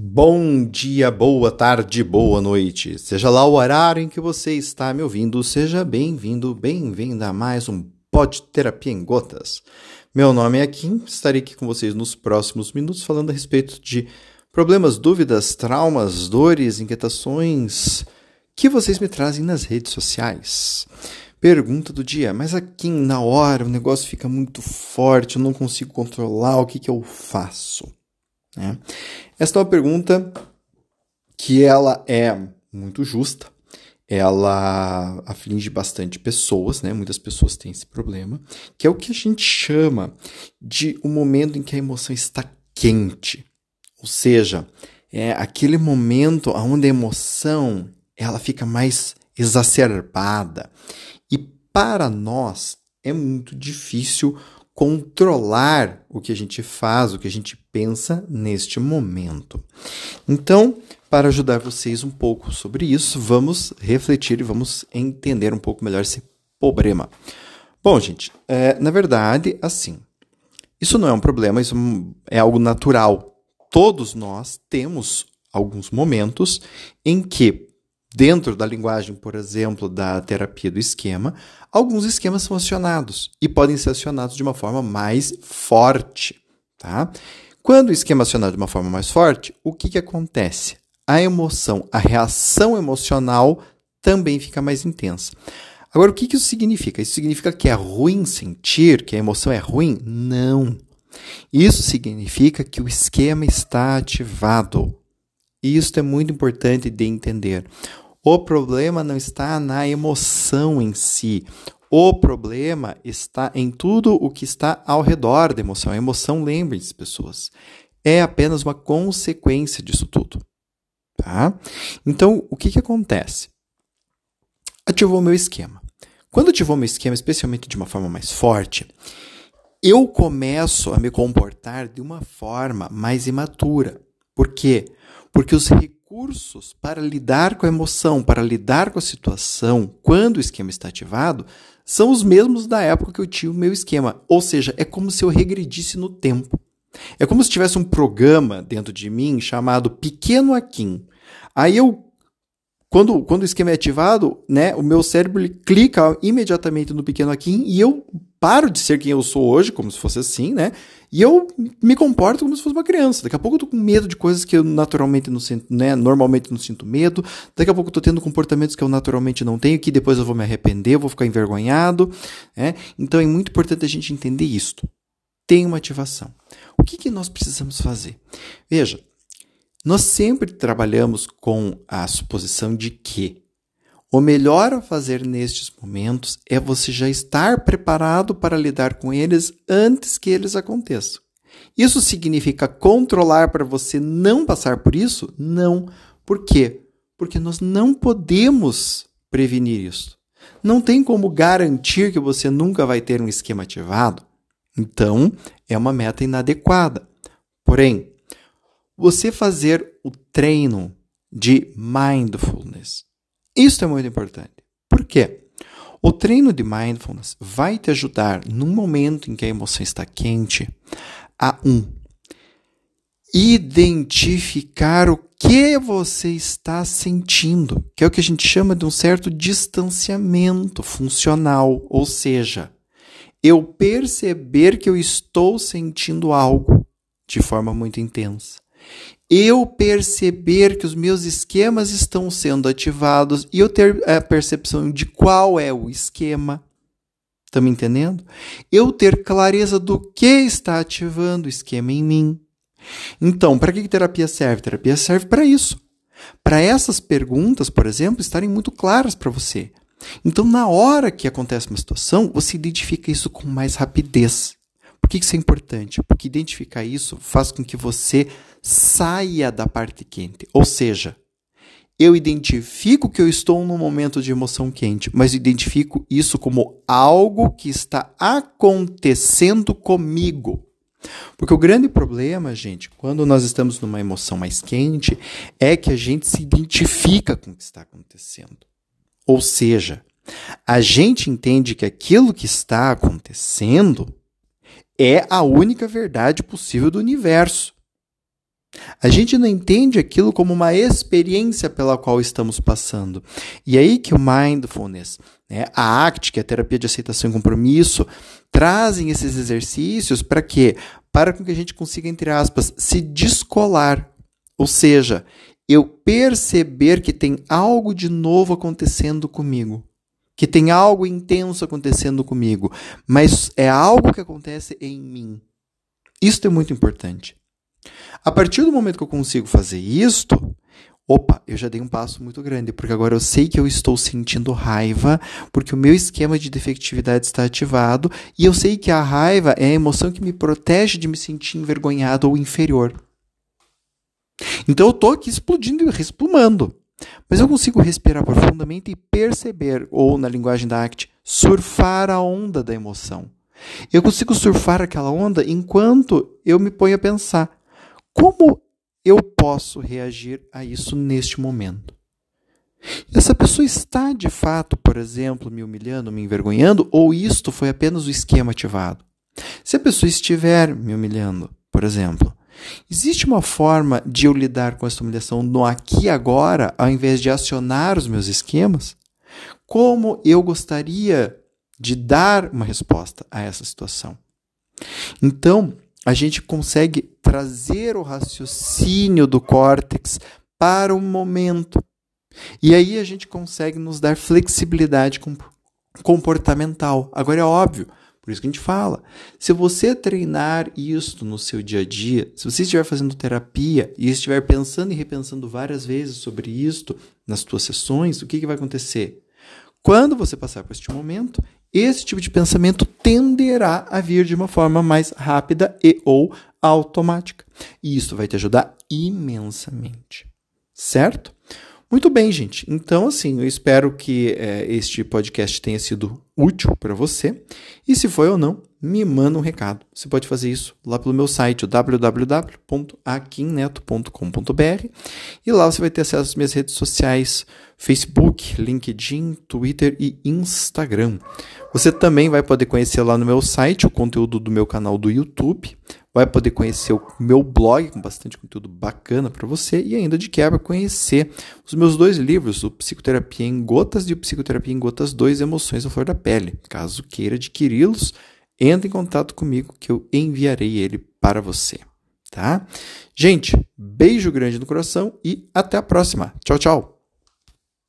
Bom dia, boa tarde, boa noite. Seja lá o horário em que você está me ouvindo, seja bem-vindo, bem-vinda a mais um Pod Terapia em Gotas. Meu nome é Kim, estarei aqui com vocês nos próximos minutos falando a respeito de problemas, dúvidas, traumas, dores, inquietações que vocês me trazem nas redes sociais. Pergunta do dia, mas aqui na hora o negócio fica muito forte, eu não consigo controlar, o que, que eu faço? Né? Esta é uma pergunta que ela é muito justa, ela aflige bastante pessoas, né? Muitas pessoas têm esse problema, que é o que a gente chama de o um momento em que a emoção está quente. Ou seja, é aquele momento onde a emoção ela fica mais exacerbada. E para nós é muito difícil controlar o que a gente faz, o que a gente pensa neste momento. Então, para ajudar vocês um pouco sobre isso, vamos refletir e vamos entender um pouco melhor esse problema. Bom, gente, é, na verdade, assim, isso não é um problema, isso é algo natural. Todos nós temos alguns momentos em que Dentro da linguagem, por exemplo, da terapia do esquema, alguns esquemas são acionados e podem ser acionados de uma forma mais forte. Tá? Quando o esquema é acionado de uma forma mais forte, o que, que acontece? A emoção, a reação emocional também fica mais intensa. Agora, o que, que isso significa? Isso significa que é ruim sentir, que a emoção é ruim? Não. Isso significa que o esquema está ativado. Isso é muito importante de entender. O problema não está na emoção em si. O problema está em tudo o que está ao redor da emoção. A emoção, lembrem-se, pessoas, é apenas uma consequência disso tudo. Tá? Então, o que, que acontece? Ativou meu esquema. Quando ativou meu esquema, especialmente de uma forma mais forte, eu começo a me comportar de uma forma mais imatura. Por quê? Porque os recursos para lidar com a emoção, para lidar com a situação, quando o esquema está ativado, são os mesmos da época que eu tinha o meu esquema. Ou seja, é como se eu regredisse no tempo. É como se tivesse um programa dentro de mim chamado Pequeno Akin. Aí eu quando, quando o esquema é ativado, né, o meu cérebro clica imediatamente no pequeno Akin e eu paro de ser quem eu sou hoje, como se fosse assim, né? E eu me comporto como se fosse uma criança. Daqui a pouco eu tô com medo de coisas que eu naturalmente não sinto, né? Normalmente não sinto medo. Daqui a pouco eu tô tendo comportamentos que eu naturalmente não tenho, que depois eu vou me arrepender, eu vou ficar envergonhado, né? Então é muito importante a gente entender isto. Tem uma ativação. O que, que nós precisamos fazer? Veja, nós sempre trabalhamos com a suposição de que o melhor a fazer nestes momentos é você já estar preparado para lidar com eles antes que eles aconteçam. Isso significa controlar para você não passar por isso? Não. Por quê? Porque nós não podemos prevenir isso. Não tem como garantir que você nunca vai ter um esquema ativado. Então, é uma meta inadequada. Porém, você fazer o treino de mindfulness isso é muito importante. Por quê? O treino de mindfulness vai te ajudar, num momento em que a emoção está quente, a um identificar o que você está sentindo, que é o que a gente chama de um certo distanciamento funcional, ou seja, eu perceber que eu estou sentindo algo de forma muito intensa eu perceber que os meus esquemas estão sendo ativados e eu ter a percepção de qual é o esquema. Está me entendendo? Eu ter clareza do que está ativando o esquema em mim. Então, para que terapia serve? Terapia serve para isso. Para essas perguntas, por exemplo, estarem muito claras para você. Então, na hora que acontece uma situação, você identifica isso com mais rapidez. Por que isso é importante? Porque identificar isso faz com que você saia da parte quente. Ou seja, eu identifico que eu estou num momento de emoção quente, mas identifico isso como algo que está acontecendo comigo. Porque o grande problema, gente, quando nós estamos numa emoção mais quente, é que a gente se identifica com o que está acontecendo. Ou seja, a gente entende que aquilo que está acontecendo é a única verdade possível do universo. A gente não entende aquilo como uma experiência pela qual estamos passando. E aí que o mindfulness, né, a ACT, que é a terapia de aceitação e compromisso, trazem esses exercícios para quê? Para que a gente consiga, entre aspas, se descolar. Ou seja, eu perceber que tem algo de novo acontecendo comigo. Que tem algo intenso acontecendo comigo. Mas é algo que acontece em mim. Isso é muito importante. A partir do momento que eu consigo fazer isto, opa, eu já dei um passo muito grande, porque agora eu sei que eu estou sentindo raiva, porque o meu esquema de defectividade está ativado, e eu sei que a raiva é a emoção que me protege de me sentir envergonhado ou inferior. Então eu estou aqui explodindo e resplumando. Mas eu consigo respirar profundamente e perceber, ou na linguagem da ACT, surfar a onda da emoção. Eu consigo surfar aquela onda enquanto eu me ponho a pensar: como eu posso reagir a isso neste momento? Essa pessoa está de fato, por exemplo, me humilhando, me envergonhando, ou isto foi apenas o esquema ativado? Se a pessoa estiver me humilhando, por exemplo, existe uma forma de eu lidar com essa humilhação no aqui e agora, ao invés de acionar os meus esquemas? Como eu gostaria de dar uma resposta a essa situação? Então, a gente consegue trazer o raciocínio do córtex para o momento. E aí a gente consegue nos dar flexibilidade comportamental. Agora é óbvio, por isso que a gente fala. Se você treinar isso no seu dia a dia, se você estiver fazendo terapia e estiver pensando e repensando várias vezes sobre isto nas suas sessões, o que, que vai acontecer? Quando você passar por este momento, esse tipo de pensamento tenderá a vir de uma forma mais rápida e ou automática. E isso vai te ajudar imensamente. Certo? Muito bem, gente. Então, assim, eu espero que é, este podcast tenha sido útil para você. E se foi ou não, me manda um recado. Você pode fazer isso lá pelo meu site, www.aquinneto.com.br. E lá você vai ter acesso às minhas redes sociais: Facebook, LinkedIn, Twitter e Instagram. Você também vai poder conhecer lá no meu site o conteúdo do meu canal do YouTube, vai poder conhecer o meu blog com bastante conteúdo bacana para você e ainda de quebra conhecer os meus dois livros, o Psicoterapia em Gotas e o Psicoterapia em Gotas 2, Emoções à Flor da Pele. Caso queira adquiri-los, entre em contato comigo que eu enviarei ele para você, tá? Gente, beijo grande no coração e até a próxima. Tchau, tchau.